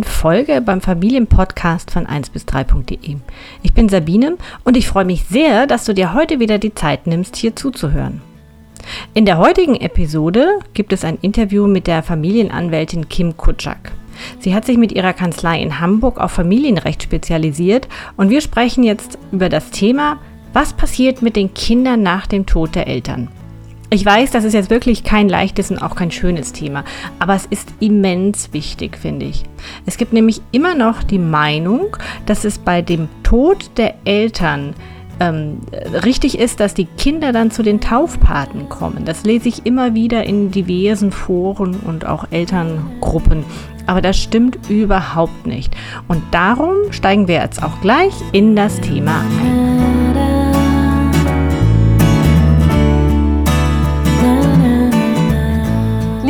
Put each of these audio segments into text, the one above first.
Folge beim Familienpodcast von 1 bis 3.de. Ich bin Sabine und ich freue mich sehr, dass du dir heute wieder die Zeit nimmst, hier zuzuhören. In der heutigen Episode gibt es ein Interview mit der Familienanwältin Kim Kutschak. Sie hat sich mit ihrer Kanzlei in Hamburg auf Familienrecht spezialisiert und wir sprechen jetzt über das Thema, was passiert mit den Kindern nach dem Tod der Eltern. Ich weiß, das ist jetzt wirklich kein leichtes und auch kein schönes Thema, aber es ist immens wichtig, finde ich. Es gibt nämlich immer noch die Meinung, dass es bei dem Tod der Eltern ähm, richtig ist, dass die Kinder dann zu den Taufpaten kommen. Das lese ich immer wieder in diversen Foren und auch Elterngruppen. Aber das stimmt überhaupt nicht. Und darum steigen wir jetzt auch gleich in das Thema ein.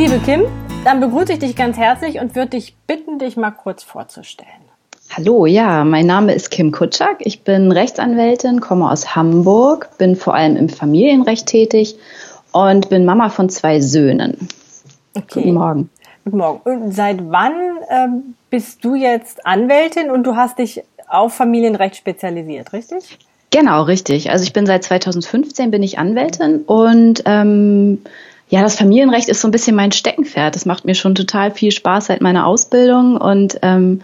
Liebe Kim, dann begrüße ich dich ganz herzlich und würde dich bitten, dich mal kurz vorzustellen. Hallo, ja, mein Name ist Kim Kutschak. Ich bin Rechtsanwältin, komme aus Hamburg, bin vor allem im Familienrecht tätig und bin Mama von zwei Söhnen. Okay. Guten Morgen. Guten Morgen. Und seit wann ähm, bist du jetzt Anwältin und du hast dich auf Familienrecht spezialisiert, richtig? Genau, richtig. Also ich bin seit 2015 bin ich Anwältin und ähm, ja, das Familienrecht ist so ein bisschen mein Steckenpferd. Das macht mir schon total viel Spaß seit meiner Ausbildung und ähm,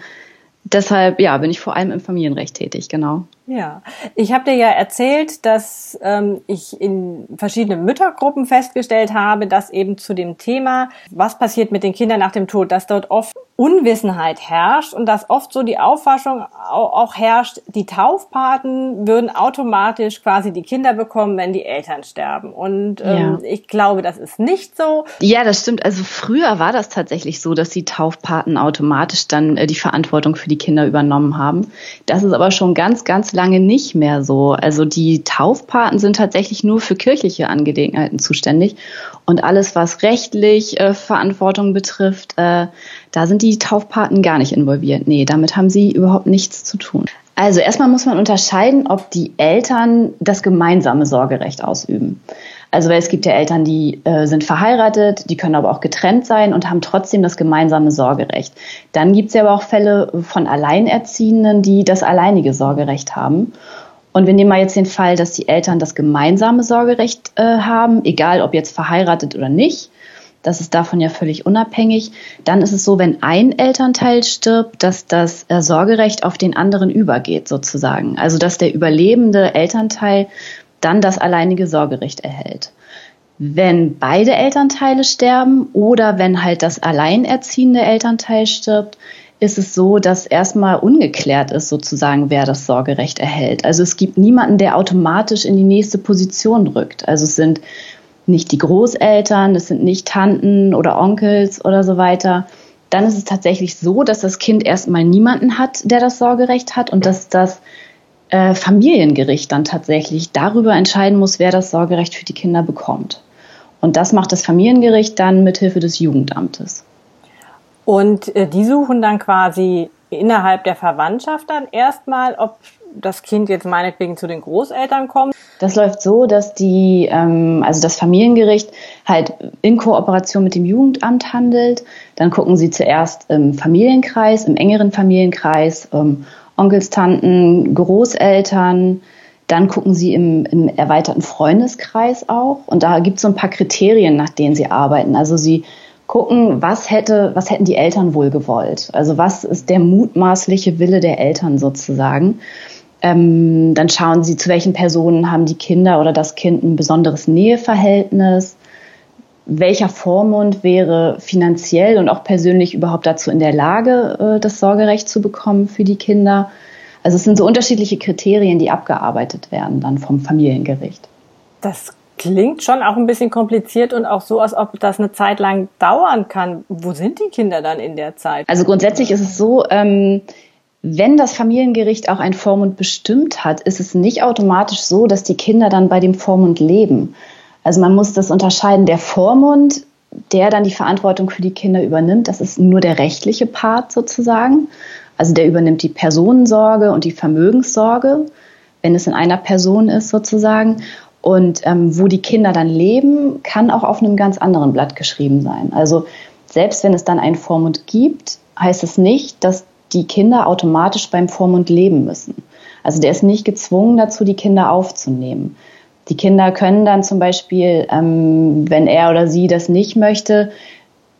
deshalb ja, bin ich vor allem im Familienrecht tätig, genau. Ja, ich habe dir ja erzählt, dass ähm, ich in verschiedenen Müttergruppen festgestellt habe, dass eben zu dem Thema, was passiert mit den Kindern nach dem Tod, dass dort oft Unwissenheit herrscht und dass oft so die Auffassung auch herrscht, die Taufpaten würden automatisch quasi die Kinder bekommen, wenn die Eltern sterben. Und ähm, ja. ich glaube, das ist nicht so. Ja, das stimmt. Also früher war das tatsächlich so, dass die Taufpaten automatisch dann äh, die Verantwortung für die Kinder übernommen haben. Das ist aber schon ganz, ganz lange nicht mehr so. Also die Taufpaten sind tatsächlich nur für kirchliche Angelegenheiten zuständig. Und alles, was rechtlich äh, Verantwortung betrifft, äh, da sind die Taufpaten gar nicht involviert. Nee, damit haben sie überhaupt nichts zu tun. Also erstmal muss man unterscheiden, ob die Eltern das gemeinsame Sorgerecht ausüben. Also weil es gibt ja Eltern, die äh, sind verheiratet, die können aber auch getrennt sein und haben trotzdem das gemeinsame Sorgerecht. Dann gibt es ja aber auch Fälle von Alleinerziehenden, die das alleinige Sorgerecht haben. Und wir nehmen mal jetzt den Fall, dass die Eltern das gemeinsame Sorgerecht äh, haben, egal ob jetzt verheiratet oder nicht. Das ist davon ja völlig unabhängig. Dann ist es so, wenn ein Elternteil stirbt, dass das äh, Sorgerecht auf den anderen übergeht, sozusagen. Also dass der überlebende Elternteil dann das alleinige Sorgerecht erhält. Wenn beide Elternteile sterben oder wenn halt das alleinerziehende Elternteil stirbt, ist es so, dass erstmal ungeklärt ist, sozusagen, wer das Sorgerecht erhält. Also es gibt niemanden, der automatisch in die nächste Position rückt. Also es sind nicht die Großeltern, es sind nicht Tanten oder Onkels oder so weiter. Dann ist es tatsächlich so, dass das Kind erstmal niemanden hat, der das Sorgerecht hat und dass das äh, Familiengericht dann tatsächlich darüber entscheiden muss, wer das Sorgerecht für die Kinder bekommt. Und das macht das Familiengericht dann mithilfe des Jugendamtes. Und äh, die suchen dann quasi innerhalb der Verwandtschaft dann erstmal, ob das Kind jetzt meinetwegen zu den Großeltern kommt? Das läuft so, dass die, ähm, also das Familiengericht halt in Kooperation mit dem Jugendamt handelt. Dann gucken sie zuerst im Familienkreis, im engeren Familienkreis, ähm, Onkels, Tanten, Großeltern. Dann gucken sie im, im erweiterten Freundeskreis auch. Und da gibt es so ein paar Kriterien, nach denen sie arbeiten. Also sie gucken, was hätte, was hätten die Eltern wohl gewollt? Also was ist der mutmaßliche Wille der Eltern sozusagen? Ähm, dann schauen sie, zu welchen Personen haben die Kinder oder das Kind ein besonderes Näheverhältnis welcher Vormund wäre finanziell und auch persönlich überhaupt dazu in der Lage, äh, das Sorgerecht zu bekommen für die Kinder. Also es sind so unterschiedliche Kriterien, die abgearbeitet werden dann vom Familiengericht. Das klingt schon auch ein bisschen kompliziert und auch so, als ob das eine Zeit lang dauern kann. Wo sind die Kinder dann in der Zeit? Also grundsätzlich ist es so, ähm, wenn das Familiengericht auch ein Vormund bestimmt hat, ist es nicht automatisch so, dass die Kinder dann bei dem Vormund leben. Also man muss das unterscheiden. Der Vormund, der dann die Verantwortung für die Kinder übernimmt, das ist nur der rechtliche Part sozusagen. Also der übernimmt die Personensorge und die Vermögenssorge, wenn es in einer Person ist sozusagen. Und ähm, wo die Kinder dann leben, kann auch auf einem ganz anderen Blatt geschrieben sein. Also selbst wenn es dann einen Vormund gibt, heißt es nicht, dass die Kinder automatisch beim Vormund leben müssen. Also der ist nicht gezwungen dazu, die Kinder aufzunehmen. Die Kinder können dann zum Beispiel, ähm, wenn er oder sie das nicht möchte,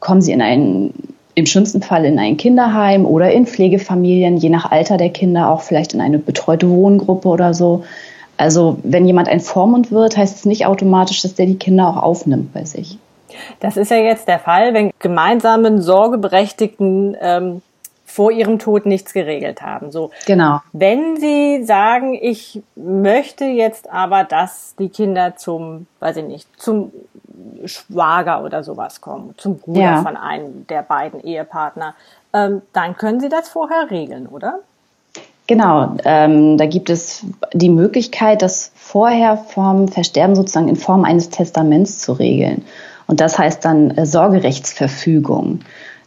kommen sie in ein, im schlimmsten Fall in ein Kinderheim oder in Pflegefamilien, je nach Alter der Kinder auch vielleicht in eine betreute Wohngruppe oder so. Also wenn jemand ein Vormund wird, heißt es nicht automatisch, dass der die Kinder auch aufnimmt bei sich. Das ist ja jetzt der Fall, wenn gemeinsamen Sorgeberechtigten ähm, vor ihrem Tod nichts geregelt haben. So. Genau. Wenn Sie sagen, ich möchte jetzt aber, dass die Kinder zum, weiß ich nicht, zum Schwager oder sowas kommen, zum Bruder ja. von einem der beiden Ehepartner, ähm, dann können Sie das vorher regeln, oder? Genau, ähm, da gibt es die Möglichkeit, das vorher vom Versterben sozusagen in Form eines Testaments zu regeln. Und das heißt dann äh, Sorgerechtsverfügung.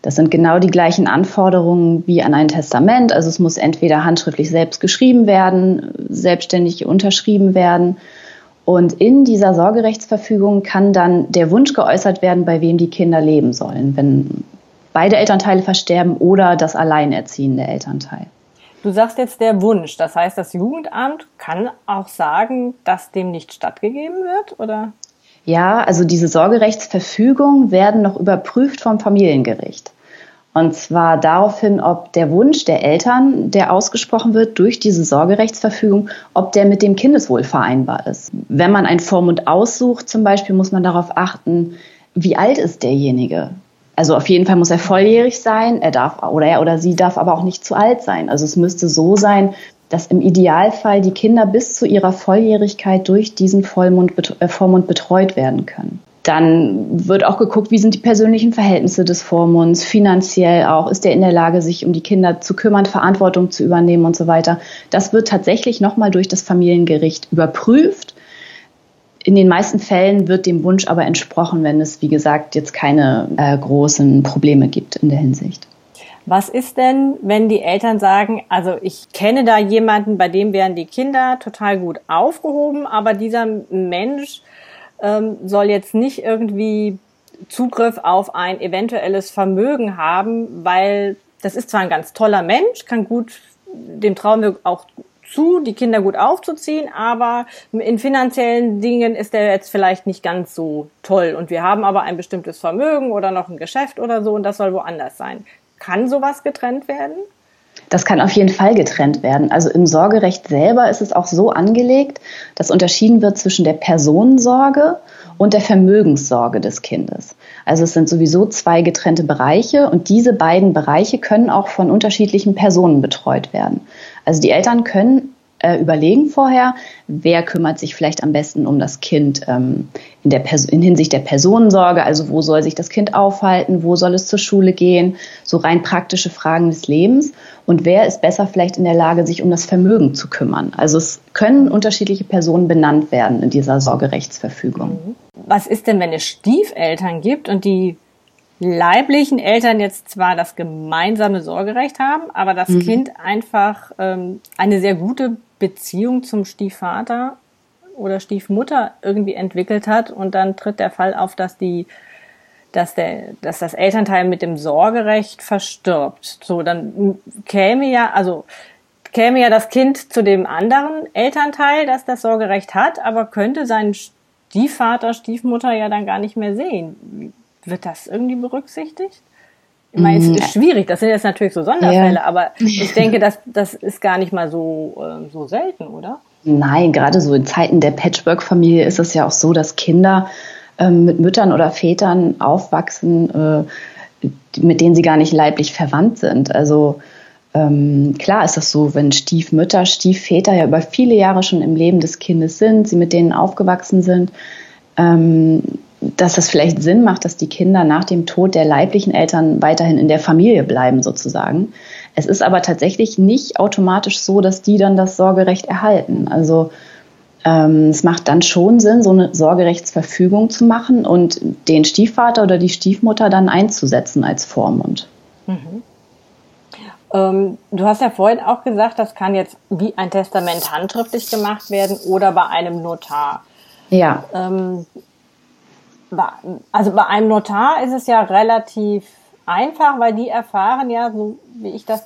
Das sind genau die gleichen Anforderungen wie an ein Testament. Also es muss entweder handschriftlich selbst geschrieben werden, selbstständig unterschrieben werden. Und in dieser Sorgerechtsverfügung kann dann der Wunsch geäußert werden, bei wem die Kinder leben sollen, wenn beide Elternteile versterben oder das alleinerziehende Elternteil. Du sagst jetzt der Wunsch. Das heißt, das Jugendamt kann auch sagen, dass dem nicht stattgegeben wird, oder? Ja, also diese Sorgerechtsverfügungen werden noch überprüft vom Familiengericht. Und zwar daraufhin, ob der Wunsch der Eltern, der ausgesprochen wird durch diese Sorgerechtsverfügung, ob der mit dem Kindeswohl vereinbar ist. Wenn man einen Vormund aussucht, zum Beispiel, muss man darauf achten, wie alt ist derjenige? Also auf jeden Fall muss er volljährig sein, er darf oder er oder sie darf aber auch nicht zu alt sein. Also es müsste so sein, dass im Idealfall die Kinder bis zu ihrer Volljährigkeit durch diesen Vollmund, äh, Vormund betreut werden können. Dann wird auch geguckt, wie sind die persönlichen Verhältnisse des Vormunds, finanziell auch, ist er in der Lage, sich um die Kinder zu kümmern, Verantwortung zu übernehmen und so weiter. Das wird tatsächlich nochmal durch das Familiengericht überprüft in den meisten Fällen wird dem Wunsch aber entsprochen, wenn es, wie gesagt, jetzt keine äh, großen Probleme gibt in der Hinsicht. Was ist denn, wenn die Eltern sagen, also ich kenne da jemanden, bei dem wären die Kinder total gut aufgehoben, aber dieser Mensch ähm, soll jetzt nicht irgendwie Zugriff auf ein eventuelles Vermögen haben, weil das ist zwar ein ganz toller Mensch, kann gut, dem trauen wir auch zu, die Kinder gut aufzuziehen, aber in finanziellen Dingen ist der jetzt vielleicht nicht ganz so toll. Und wir haben aber ein bestimmtes Vermögen oder noch ein Geschäft oder so und das soll woanders sein. Kann sowas getrennt werden? Das kann auf jeden Fall getrennt werden. Also im Sorgerecht selber ist es auch so angelegt, dass unterschieden wird zwischen der Personensorge und der Vermögenssorge des Kindes. Also es sind sowieso zwei getrennte Bereiche und diese beiden Bereiche können auch von unterschiedlichen Personen betreut werden. Also die Eltern können äh, überlegen vorher, wer kümmert sich vielleicht am besten um das Kind ähm, in, der in Hinsicht der Personensorge, also wo soll sich das Kind aufhalten, wo soll es zur Schule gehen, so rein praktische Fragen des Lebens und wer ist besser vielleicht in der Lage, sich um das Vermögen zu kümmern. Also es können unterschiedliche Personen benannt werden in dieser Sorgerechtsverfügung. Was ist denn, wenn es Stiefeltern gibt und die leiblichen Eltern jetzt zwar das gemeinsame Sorgerecht haben, aber das mhm. Kind einfach ähm, eine sehr gute Beziehung zum Stiefvater oder Stiefmutter irgendwie entwickelt hat und dann tritt der Fall auf, dass die dass der dass das Elternteil mit dem Sorgerecht verstirbt. So dann käme ja also käme ja das Kind zu dem anderen Elternteil, das das Sorgerecht hat, aber könnte seinen Stiefvater, Stiefmutter ja dann gar nicht mehr sehen. Wird das irgendwie berücksichtigt? Ich meine, es ist schwierig, das sind jetzt natürlich so Sonderfälle, ja. aber ich denke, das, das ist gar nicht mal so, äh, so selten, oder? Nein, gerade so in Zeiten der Patchwork-Familie ist es ja auch so, dass Kinder ähm, mit Müttern oder Vätern aufwachsen, äh, mit denen sie gar nicht leiblich verwandt sind. Also ähm, klar ist das so, wenn Stiefmütter, Stiefväter ja über viele Jahre schon im Leben des Kindes sind, sie mit denen aufgewachsen sind, ähm, dass es vielleicht Sinn macht, dass die Kinder nach dem Tod der leiblichen Eltern weiterhin in der Familie bleiben, sozusagen. Es ist aber tatsächlich nicht automatisch so, dass die dann das Sorgerecht erhalten. Also ähm, es macht dann schon Sinn, so eine Sorgerechtsverfügung zu machen und den Stiefvater oder die Stiefmutter dann einzusetzen als Vormund. Mhm. Ähm, du hast ja vorhin auch gesagt, das kann jetzt wie ein Testament handschriftlich gemacht werden oder bei einem Notar. Ja. Ähm, also bei einem Notar ist es ja relativ einfach, weil die erfahren ja, so wie ich das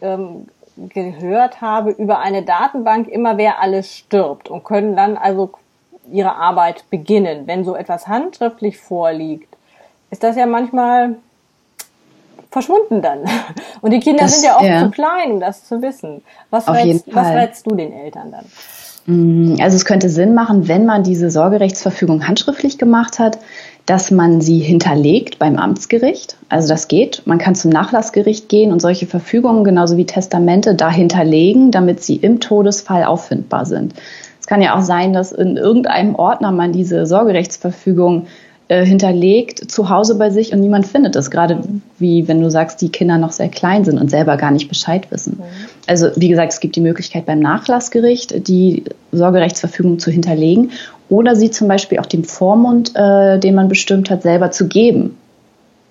ähm, gehört habe, über eine Datenbank immer, wer alles stirbt und können dann also ihre Arbeit beginnen. Wenn so etwas handschriftlich vorliegt, ist das ja manchmal verschwunden dann. Und die Kinder das, sind ja auch ja. zu klein, um das zu wissen. Was, rätst, was rätst du den Eltern dann? Mm, also es könnte Sinn machen, wenn man diese Sorgerechtsverfügung handschriftlich gemacht hat, dass man sie hinterlegt beim Amtsgericht. Also das geht. Man kann zum Nachlassgericht gehen und solche Verfügungen genauso wie Testamente da hinterlegen, damit sie im Todesfall auffindbar sind. Es kann ja auch sein, dass in irgendeinem Ordner man diese Sorgerechtsverfügung äh, hinterlegt zu Hause bei sich und niemand findet es. Gerade wie wenn du sagst, die Kinder noch sehr klein sind und selber gar nicht Bescheid wissen. Mhm. Also wie gesagt, es gibt die Möglichkeit beim Nachlassgericht die Sorgerechtsverfügung zu hinterlegen oder sie zum Beispiel auch dem Vormund, äh, den man bestimmt hat, selber zu geben,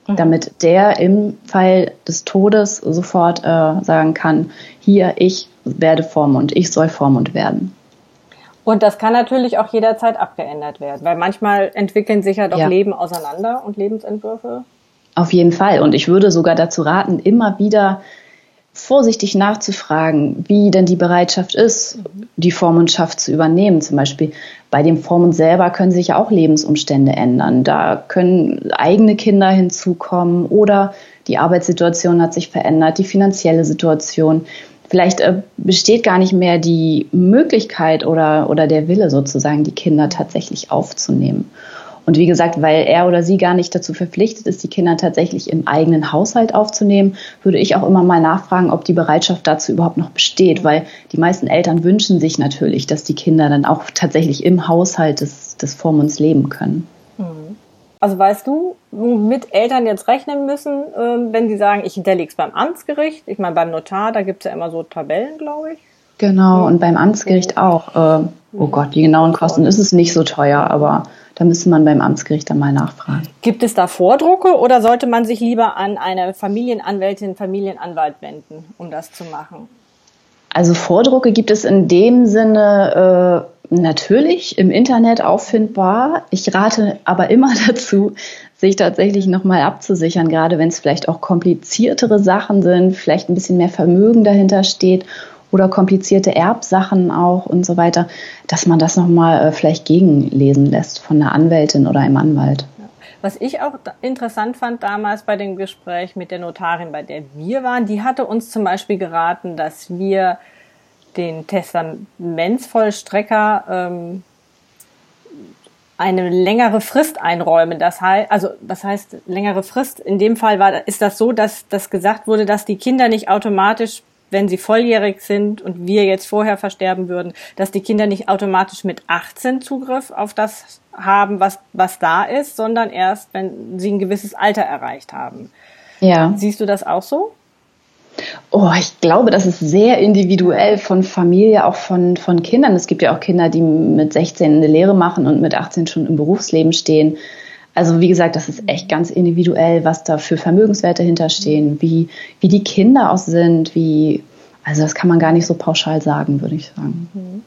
mhm. damit der im Fall des Todes sofort äh, sagen kann, hier, ich werde Vormund, ich soll Vormund werden. Und das kann natürlich auch jederzeit abgeändert werden, weil manchmal entwickeln sich ja doch ja. Leben auseinander und Lebensentwürfe. Auf jeden Fall. Und ich würde sogar dazu raten, immer wieder vorsichtig nachzufragen, wie denn die Bereitschaft ist, die Vormundschaft zu übernehmen. Zum Beispiel bei dem Vormund selber können sich ja auch Lebensumstände ändern. Da können eigene Kinder hinzukommen oder die Arbeitssituation hat sich verändert, die finanzielle Situation. Vielleicht äh, besteht gar nicht mehr die Möglichkeit oder, oder der Wille sozusagen, die Kinder tatsächlich aufzunehmen. Und wie gesagt, weil er oder sie gar nicht dazu verpflichtet ist, die Kinder tatsächlich im eigenen Haushalt aufzunehmen, würde ich auch immer mal nachfragen, ob die Bereitschaft dazu überhaupt noch besteht, weil die meisten Eltern wünschen sich natürlich, dass die Kinder dann auch tatsächlich im Haushalt des, des Vormunds leben können. Also weißt du, womit Eltern jetzt rechnen müssen, ähm, wenn sie sagen, ich hinterlege es beim Amtsgericht. Ich meine, beim Notar, da gibt es ja immer so Tabellen, glaube ich. Genau, und beim Amtsgericht auch. Äh, oh Gott, die genauen Kosten ist es nicht so teuer, aber da müsste man beim Amtsgericht dann mal nachfragen. Gibt es da Vordrucke oder sollte man sich lieber an eine Familienanwältin, Familienanwalt wenden, um das zu machen? Also Vordrucke gibt es in dem Sinne äh, natürlich im Internet auffindbar. Ich rate aber immer dazu, sich tatsächlich nochmal abzusichern, gerade wenn es vielleicht auch kompliziertere Sachen sind, vielleicht ein bisschen mehr Vermögen dahinter steht oder komplizierte Erbsachen auch und so weiter, dass man das nochmal äh, vielleicht gegenlesen lässt von einer Anwältin oder einem Anwalt. Was ich auch interessant fand damals bei dem Gespräch mit der Notarin, bei der wir waren, die hatte uns zum Beispiel geraten, dass wir den Testamentsvollstrecker ähm, eine längere Frist einräumen. Das heißt, also was heißt längere Frist? In dem Fall war ist das so, dass das gesagt wurde, dass die Kinder nicht automatisch, wenn sie volljährig sind und wir jetzt vorher versterben würden, dass die Kinder nicht automatisch mit 18 Zugriff auf das haben, was was da ist, sondern erst, wenn sie ein gewisses Alter erreicht haben. Ja. Siehst du das auch so? Oh, ich glaube, das ist sehr individuell von Familie, auch von, von Kindern. Es gibt ja auch Kinder, die mit 16 eine Lehre machen und mit 18 schon im Berufsleben stehen. Also wie gesagt, das ist echt ganz individuell, was da für Vermögenswerte hinterstehen, wie, wie die Kinder auch sind, wie, also das kann man gar nicht so pauschal sagen, würde ich sagen.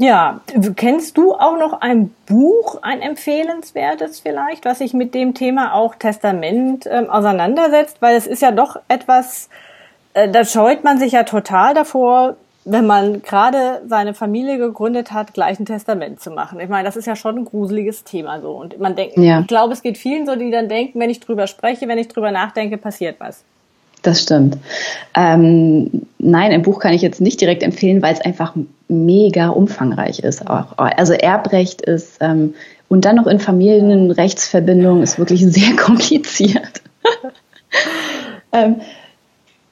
Ja, kennst du auch noch ein Buch, ein empfehlenswertes vielleicht, was sich mit dem Thema auch Testament ähm, auseinandersetzt? Weil es ist ja doch etwas, äh, da scheut man sich ja total davor, wenn man gerade seine Familie gegründet hat, gleich ein Testament zu machen. Ich meine, das ist ja schon ein gruseliges Thema so. Und man denkt, ja. ich glaube, es geht vielen so, die dann denken, wenn ich drüber spreche, wenn ich drüber nachdenke, passiert was. Das stimmt. Ähm, nein, ein Buch kann ich jetzt nicht direkt empfehlen, weil es einfach mega umfangreich ist. Auch. Also Erbrecht ist ähm, und dann noch in Familienrechtsverbindung ist wirklich sehr kompliziert. ähm,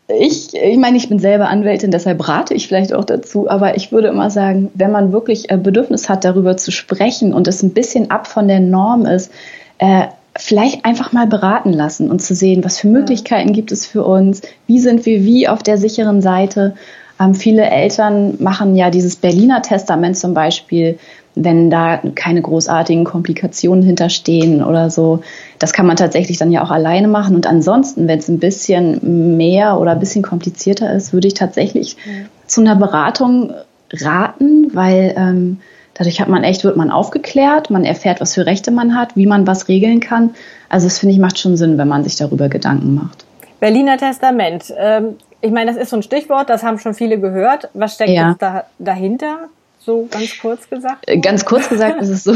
ich, ich meine, ich bin selber Anwältin, deshalb rate ich vielleicht auch dazu, aber ich würde immer sagen, wenn man wirklich äh, Bedürfnis hat, darüber zu sprechen und es ein bisschen ab von der Norm ist, äh, vielleicht einfach mal beraten lassen und zu sehen, was für Möglichkeiten gibt es für uns, wie sind wir wie auf der sicheren Seite. Ähm, viele Eltern machen ja dieses Berliner Testament zum Beispiel, wenn da keine großartigen Komplikationen hinterstehen oder so. Das kann man tatsächlich dann ja auch alleine machen. Und ansonsten, wenn es ein bisschen mehr oder ein bisschen komplizierter ist, würde ich tatsächlich mhm. zu einer Beratung raten, weil ähm, Dadurch hat man echt, wird man aufgeklärt, man erfährt, was für Rechte man hat, wie man was regeln kann. Also das finde ich macht schon Sinn, wenn man sich darüber Gedanken macht. Berliner Testament. Ähm, ich meine, das ist so ein Stichwort, das haben schon viele gehört. Was steckt ja. jetzt da, dahinter? So ganz kurz gesagt? Äh, ganz kurz gesagt ist es so,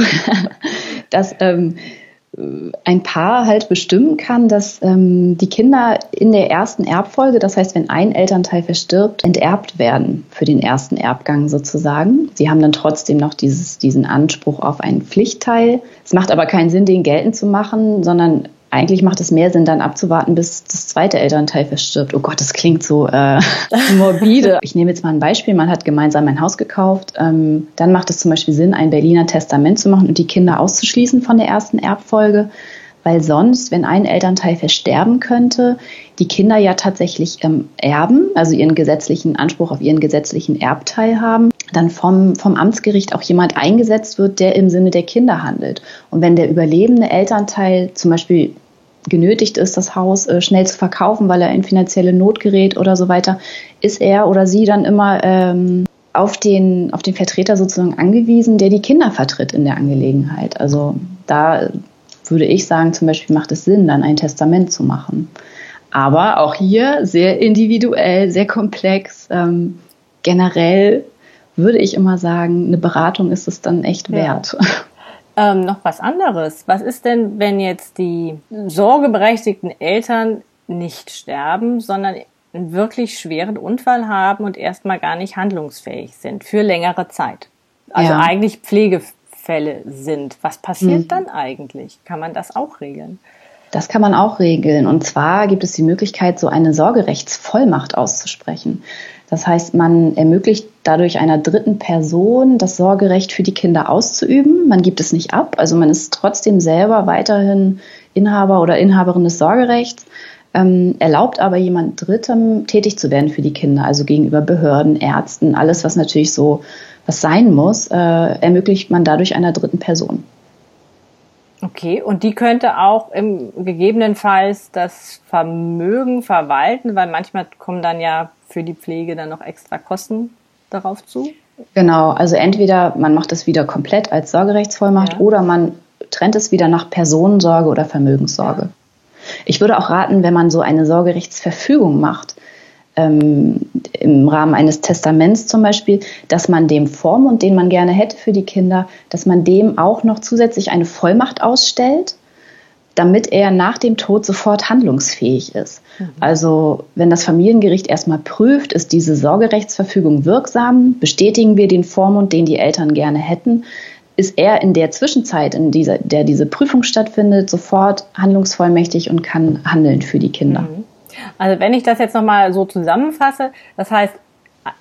dass ähm, ein Paar halt bestimmen kann, dass ähm, die Kinder in der ersten Erbfolge, das heißt, wenn ein Elternteil verstirbt, enterbt werden für den ersten Erbgang sozusagen. Sie haben dann trotzdem noch dieses, diesen Anspruch auf einen Pflichtteil. Es macht aber keinen Sinn, den geltend zu machen, sondern eigentlich macht es mehr Sinn, dann abzuwarten, bis das zweite Elternteil verstirbt. Oh Gott, das klingt so äh, morbide. Ich nehme jetzt mal ein Beispiel. Man hat gemeinsam ein Haus gekauft. Ähm, dann macht es zum Beispiel Sinn, ein Berliner Testament zu machen und die Kinder auszuschließen von der ersten Erbfolge. Weil sonst, wenn ein Elternteil versterben könnte, die Kinder ja tatsächlich ähm, erben, also ihren gesetzlichen Anspruch auf ihren gesetzlichen Erbteil haben, dann vom, vom Amtsgericht auch jemand eingesetzt wird, der im Sinne der Kinder handelt. Und wenn der überlebende Elternteil zum Beispiel genötigt ist, das Haus äh, schnell zu verkaufen, weil er in finanzielle Not gerät oder so weiter, ist er oder sie dann immer ähm, auf, den, auf den Vertreter sozusagen angewiesen, der die Kinder vertritt in der Angelegenheit. Also da würde ich sagen, zum Beispiel macht es Sinn, dann ein Testament zu machen. Aber auch hier sehr individuell, sehr komplex. Ähm, generell würde ich immer sagen, eine Beratung ist es dann echt wert. Ja. Ähm, noch was anderes. Was ist denn, wenn jetzt die sorgeberechtigten Eltern nicht sterben, sondern einen wirklich schweren Unfall haben und erstmal gar nicht handlungsfähig sind für längere Zeit? Also ja. eigentlich Pflegefälle sind. Was passiert mhm. dann eigentlich? Kann man das auch regeln? Das kann man auch regeln. Und zwar gibt es die Möglichkeit, so eine Sorgerechtsvollmacht auszusprechen. Das heißt, man ermöglicht dadurch einer dritten Person das Sorgerecht für die Kinder auszuüben. Man gibt es nicht ab, also man ist trotzdem selber weiterhin Inhaber oder Inhaberin des Sorgerechts, ähm, erlaubt aber jemand Drittem tätig zu werden für die Kinder, also gegenüber Behörden, Ärzten, alles, was natürlich so was sein muss, äh, ermöglicht man dadurch einer dritten Person. Okay, und die könnte auch im gegebenenfalls das Vermögen verwalten, weil manchmal kommen dann ja für die Pflege dann noch extra Kosten darauf zu? Genau, also entweder man macht es wieder komplett als Sorgerechtsvollmacht ja. oder man trennt es wieder nach Personensorge oder Vermögenssorge. Ja. Ich würde auch raten, wenn man so eine Sorgerechtsverfügung macht, ähm, im Rahmen eines Testaments zum Beispiel, dass man dem Vormund, den man gerne hätte für die Kinder, dass man dem auch noch zusätzlich eine Vollmacht ausstellt, damit er nach dem Tod sofort handlungsfähig ist. Mhm. Also wenn das Familiengericht erstmal prüft, ist diese Sorgerechtsverfügung wirksam, bestätigen wir den Vormund, den die Eltern gerne hätten, ist er in der Zwischenzeit, in dieser, der diese Prüfung stattfindet, sofort handlungsvollmächtig und kann handeln für die Kinder. Mhm. Also wenn ich das jetzt nochmal so zusammenfasse, das heißt,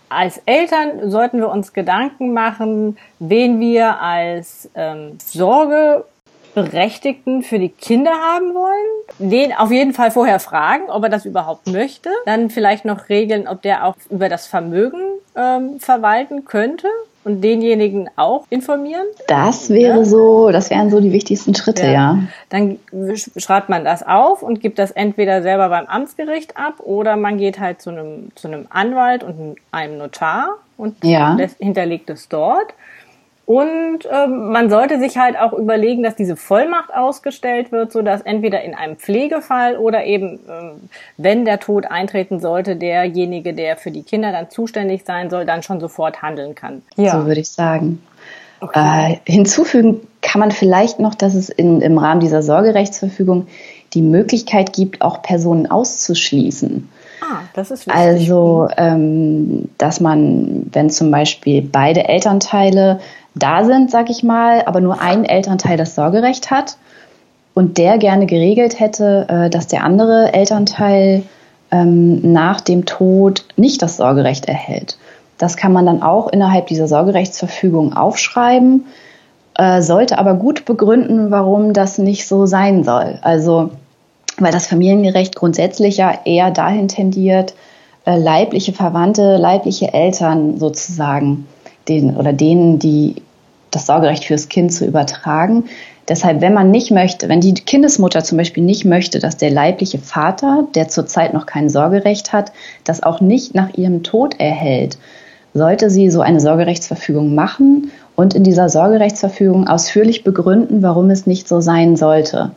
als Eltern sollten wir uns Gedanken machen, wen wir als ähm, Sorgeberechtigten für die Kinder haben wollen. Den auf jeden Fall vorher fragen, ob er das überhaupt möchte. Dann vielleicht noch regeln, ob der auch über das Vermögen ähm, verwalten könnte und denjenigen auch informieren? Das wäre ja. so, das wären so die wichtigsten Schritte, ja. ja. Dann schreibt man das auf und gibt das entweder selber beim Amtsgericht ab oder man geht halt zu einem, zu einem Anwalt und einem Notar und ja. hinterlegt es dort. Und ähm, man sollte sich halt auch überlegen, dass diese Vollmacht ausgestellt wird, so dass entweder in einem Pflegefall oder eben, ähm, wenn der Tod eintreten sollte, derjenige, der für die Kinder dann zuständig sein soll, dann schon sofort handeln kann. Ja. So würde ich sagen. Okay. Äh, hinzufügen kann man vielleicht noch, dass es in, im Rahmen dieser Sorgerechtsverfügung die Möglichkeit gibt, auch Personen auszuschließen. Ah, das ist wichtig. Also, ähm, dass man, wenn zum Beispiel beide Elternteile da sind, sag ich mal, aber nur ein Elternteil das Sorgerecht hat und der gerne geregelt hätte, äh, dass der andere Elternteil ähm, nach dem Tod nicht das Sorgerecht erhält. Das kann man dann auch innerhalb dieser Sorgerechtsverfügung aufschreiben, äh, sollte aber gut begründen, warum das nicht so sein soll. Also, weil das Familiengerecht grundsätzlich ja eher dahin tendiert, äh, leibliche Verwandte, leibliche Eltern sozusagen den oder denen, die das Sorgerecht fürs Kind zu übertragen. Deshalb, wenn man nicht möchte, wenn die Kindesmutter zum Beispiel nicht möchte, dass der leibliche Vater, der zurzeit noch kein Sorgerecht hat, das auch nicht nach ihrem Tod erhält, sollte sie so eine Sorgerechtsverfügung machen und in dieser Sorgerechtsverfügung ausführlich begründen, warum es nicht so sein sollte.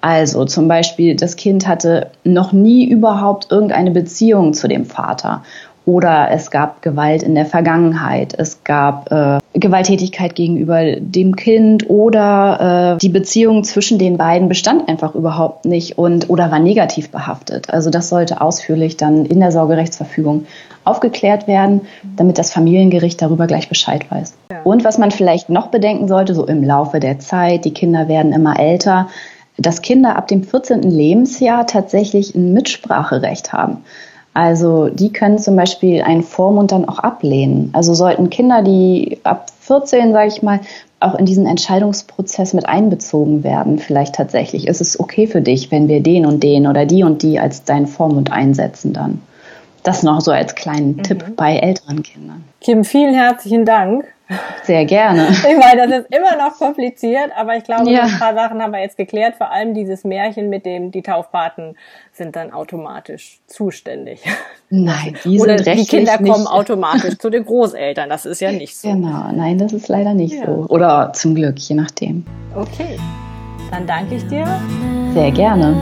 Also zum Beispiel, das Kind hatte noch nie überhaupt irgendeine Beziehung zu dem Vater oder es gab Gewalt in der Vergangenheit, es gab äh, Gewalttätigkeit gegenüber dem Kind oder äh, die Beziehung zwischen den beiden bestand einfach überhaupt nicht und oder war negativ behaftet. Also das sollte ausführlich dann in der Sorgerechtsverfügung aufgeklärt werden, damit das Familiengericht darüber gleich Bescheid weiß. Ja. Und was man vielleicht noch bedenken sollte, so im Laufe der Zeit, die Kinder werden immer älter, dass Kinder ab dem 14. Lebensjahr tatsächlich ein Mitspracherecht haben. Also die können zum Beispiel einen Vormund dann auch ablehnen. Also sollten Kinder, die ab 14, sage ich mal, auch in diesen Entscheidungsprozess mit einbezogen werden, vielleicht tatsächlich. Ist es okay für dich, wenn wir den und den oder die und die als deinen Vormund einsetzen dann? Das noch so als kleinen mhm. Tipp bei älteren Kindern. Kim, vielen herzlichen Dank. Sehr gerne. Ich meine, das ist immer noch kompliziert, aber ich glaube, ja. ein paar Sachen haben wir jetzt geklärt. Vor allem dieses Märchen mit dem, die Taufpaten sind dann automatisch zuständig. Nein, die Oder sind die Kinder kommen nicht. automatisch zu den Großeltern. Das ist ja nicht so. Genau, nein, das ist leider nicht ja. so. Oder zum Glück, je nachdem. Okay, dann danke ich dir. Sehr gerne.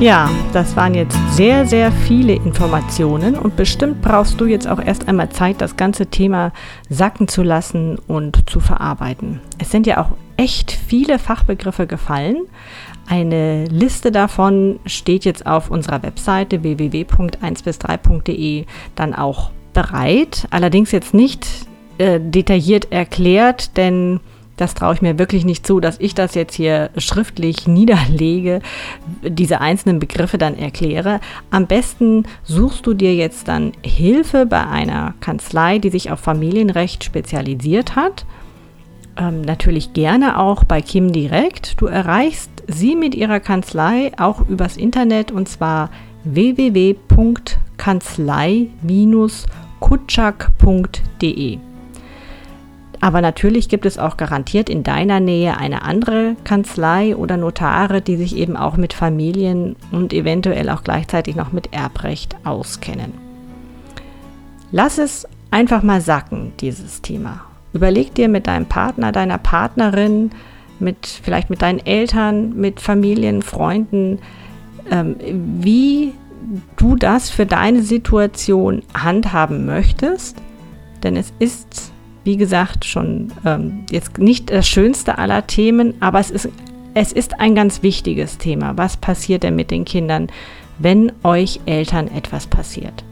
Ja, das waren jetzt sehr, sehr viele Informationen und bestimmt brauchst du jetzt auch erst einmal Zeit, das ganze Thema sacken zu lassen und zu verarbeiten. Es sind ja auch echt viele Fachbegriffe gefallen. Eine Liste davon steht jetzt auf unserer Webseite www.1bis3.de dann auch bereit. Allerdings jetzt nicht äh, detailliert erklärt, denn das traue ich mir wirklich nicht zu, dass ich das jetzt hier schriftlich niederlege, diese einzelnen Begriffe dann erkläre. Am besten suchst du dir jetzt dann Hilfe bei einer Kanzlei, die sich auf Familienrecht spezialisiert hat. Ähm, natürlich gerne auch bei Kim direkt. Du erreichst sie mit ihrer Kanzlei auch übers Internet und zwar www.kanzlei-kutschak.de. Aber natürlich gibt es auch garantiert in deiner Nähe eine andere Kanzlei oder Notare, die sich eben auch mit Familien und eventuell auch gleichzeitig noch mit Erbrecht auskennen. Lass es einfach mal sacken, dieses Thema. Überleg dir mit deinem Partner, deiner Partnerin, mit vielleicht mit deinen Eltern, mit Familien, Freunden, ähm, wie du das für deine Situation handhaben möchtest. Denn es ist wie gesagt, schon ähm, jetzt nicht das schönste aller Themen, aber es ist, es ist ein ganz wichtiges Thema. Was passiert denn mit den Kindern, wenn euch Eltern etwas passiert?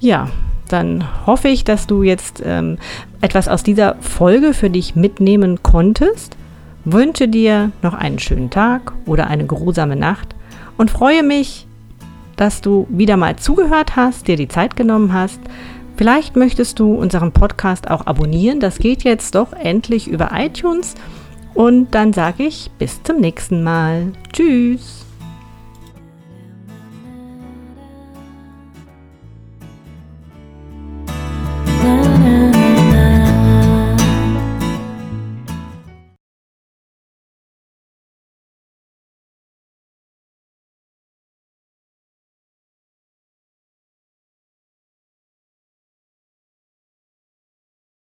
Ja, dann hoffe ich, dass du jetzt ähm, etwas aus dieser Folge für dich mitnehmen konntest. Wünsche dir noch einen schönen Tag oder eine geruhsame Nacht und freue mich, dass du wieder mal zugehört hast, dir die Zeit genommen hast. Vielleicht möchtest du unseren Podcast auch abonnieren. Das geht jetzt doch endlich über iTunes. Und dann sage ich bis zum nächsten Mal. Tschüss.